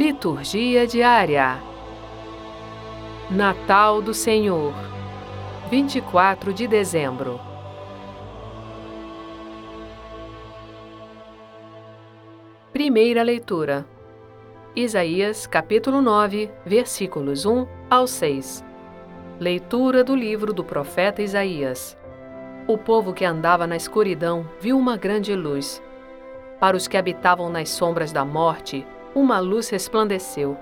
Liturgia diária. Natal do Senhor, 24 de dezembro. Primeira leitura. Isaías, capítulo 9, versículos 1 ao 6. Leitura do livro do profeta Isaías. O povo que andava na escuridão viu uma grande luz. Para os que habitavam nas sombras da morte, uma luz resplandeceu.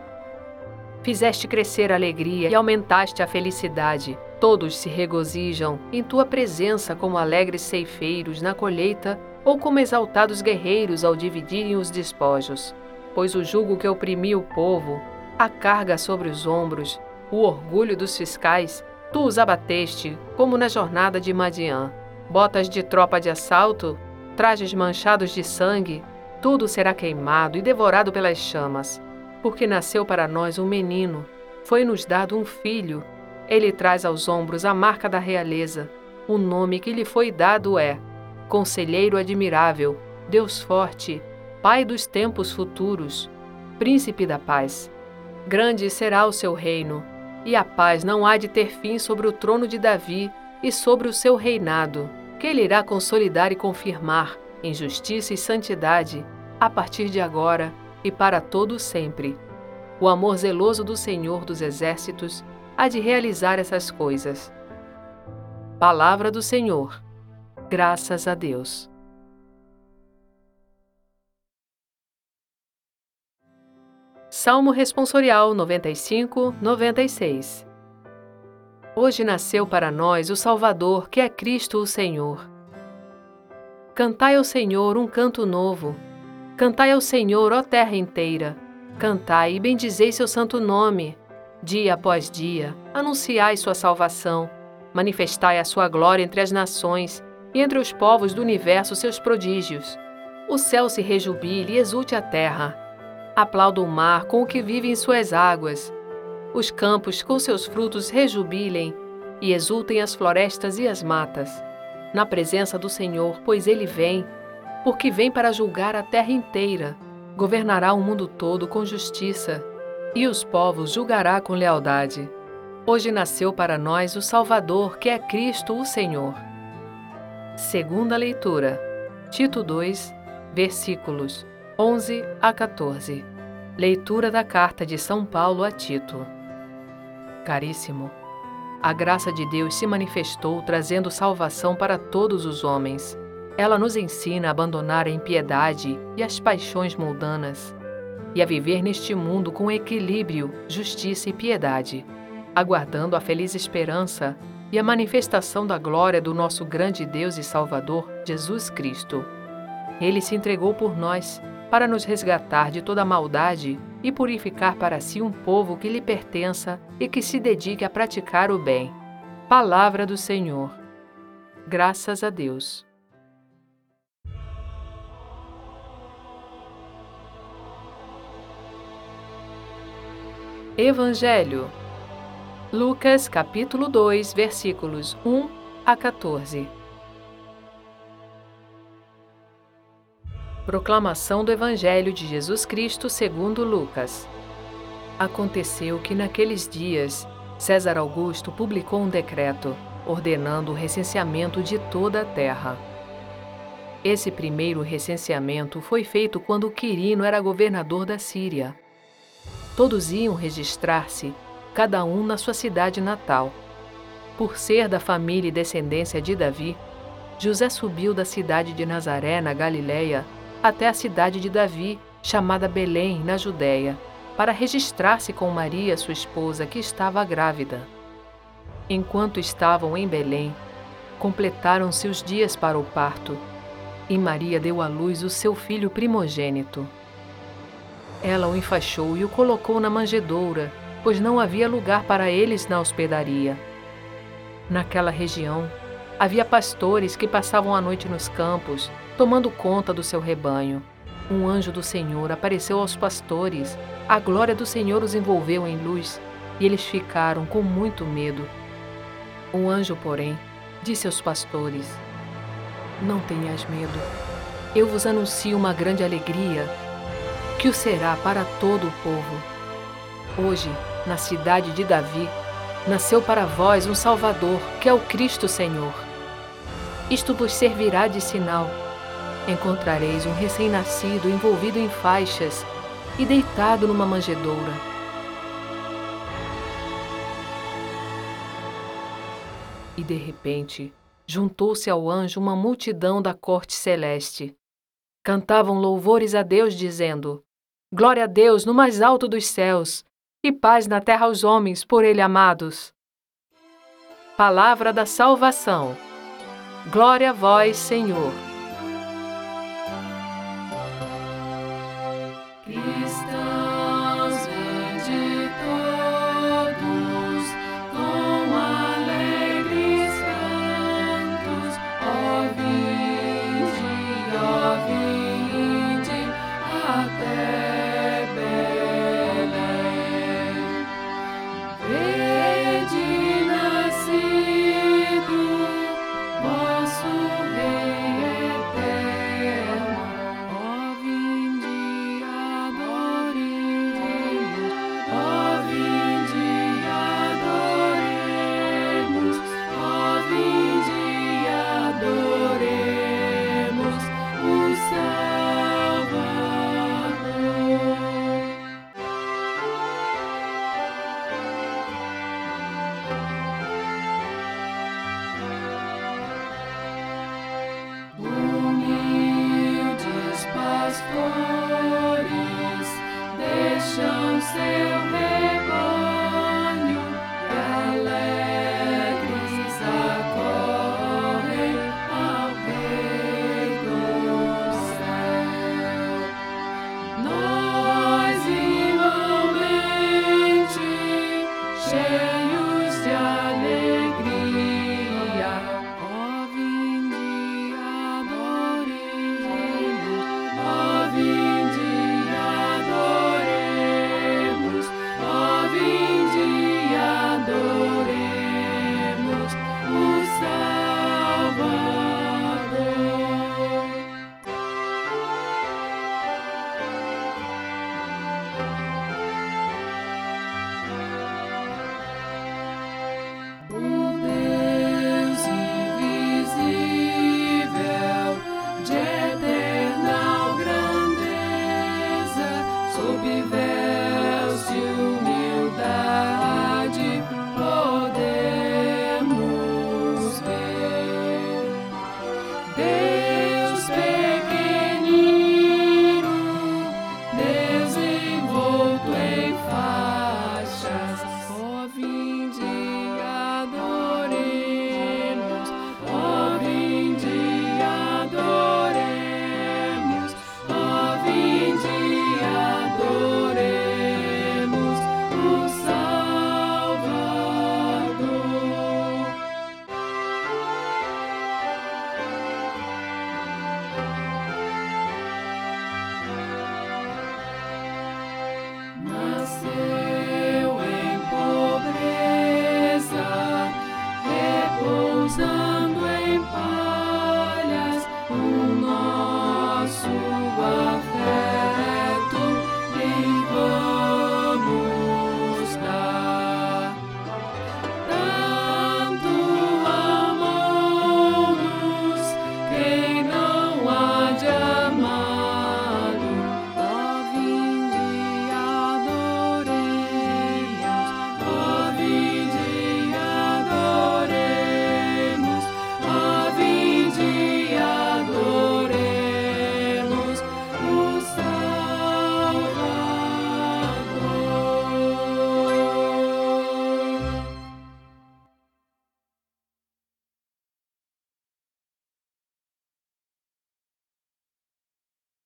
Fizeste crescer a alegria e aumentaste a felicidade. Todos se regozijam em tua presença como alegres ceifeiros na colheita ou como exaltados guerreiros ao dividirem os despojos. Pois o jugo que oprimia o povo, a carga sobre os ombros, o orgulho dos fiscais, tu os abateste, como na jornada de Madiã. Botas de tropa de assalto, trajes manchados de sangue, tudo será queimado e devorado pelas chamas. Porque nasceu para nós um menino, foi-nos dado um filho. Ele traz aos ombros a marca da realeza. O nome que lhe foi dado é Conselheiro Admirável, Deus Forte, Pai dos Tempos Futuros, Príncipe da Paz. Grande será o seu reino, e a paz não há de ter fim sobre o trono de Davi e sobre o seu reinado, que ele irá consolidar e confirmar em justiça e santidade, a partir de agora e para todo sempre. O amor zeloso do Senhor dos Exércitos há de realizar essas coisas. Palavra do Senhor. Graças a Deus. Salmo Responsorial 95, 96 Hoje nasceu para nós o Salvador, que é Cristo o Senhor. Cantai ao Senhor um canto novo. Cantai ao Senhor, ó terra inteira. Cantai e bendizei seu santo nome. Dia após dia, anunciai sua salvação. Manifestai a sua glória entre as nações e entre os povos do universo seus prodígios. O céu se rejubile e exulte a terra. Aplauda o mar com o que vive em suas águas. Os campos com seus frutos rejubilem e exultem as florestas e as matas na presença do Senhor, pois ele vem, porque vem para julgar a terra inteira, governará o mundo todo com justiça, e os povos julgará com lealdade. Hoje nasceu para nós o Salvador, que é Cristo o Senhor. Segunda leitura. Tito 2, versículos 11 a 14. Leitura da carta de São Paulo a Tito. Caríssimo, a graça de Deus se manifestou trazendo salvação para todos os homens. Ela nos ensina a abandonar a impiedade e as paixões mundanas e a viver neste mundo com equilíbrio, justiça e piedade, aguardando a feliz esperança e a manifestação da glória do nosso grande Deus e Salvador, Jesus Cristo. Ele se entregou por nós para nos resgatar de toda maldade e purificar para si um povo que lhe pertença e que se dedique a praticar o bem. Palavra do Senhor. Graças a Deus. Evangelho. Lucas capítulo 2, versículos 1 a 14. Proclamação do Evangelho de Jesus Cristo segundo Lucas. Aconteceu que naqueles dias César Augusto publicou um decreto ordenando o recenseamento de toda a terra. Esse primeiro recenseamento foi feito quando Quirino era governador da Síria. Todos iam registrar-se, cada um na sua cidade natal. Por ser da família e descendência de Davi, José subiu da cidade de Nazaré, na Galiléia, até a cidade de Davi, chamada Belém, na Judéia, para registrar-se com Maria, sua esposa, que estava grávida. Enquanto estavam em Belém, completaram-se os dias para o parto, e Maria deu à luz o seu filho primogênito. Ela o enfaixou e o colocou na manjedoura, pois não havia lugar para eles na hospedaria. Naquela região, havia pastores que passavam a noite nos campos tomando conta do seu rebanho. Um anjo do Senhor apareceu aos pastores, a glória do Senhor os envolveu em luz e eles ficaram com muito medo. O anjo, porém, disse aos pastores: Não tenhas medo. Eu vos anuncio uma grande alegria, que o será para todo o povo. Hoje, na cidade de Davi, nasceu para vós um Salvador, que é o Cristo Senhor. Isto vos servirá de sinal. Encontrareis um recém-nascido envolvido em faixas e deitado numa manjedoura. E de repente, juntou-se ao anjo uma multidão da corte celeste. Cantavam louvores a Deus, dizendo: Glória a Deus no mais alto dos céus, e paz na terra aos homens por Ele amados. Palavra da salvação. Glória a vós, Senhor.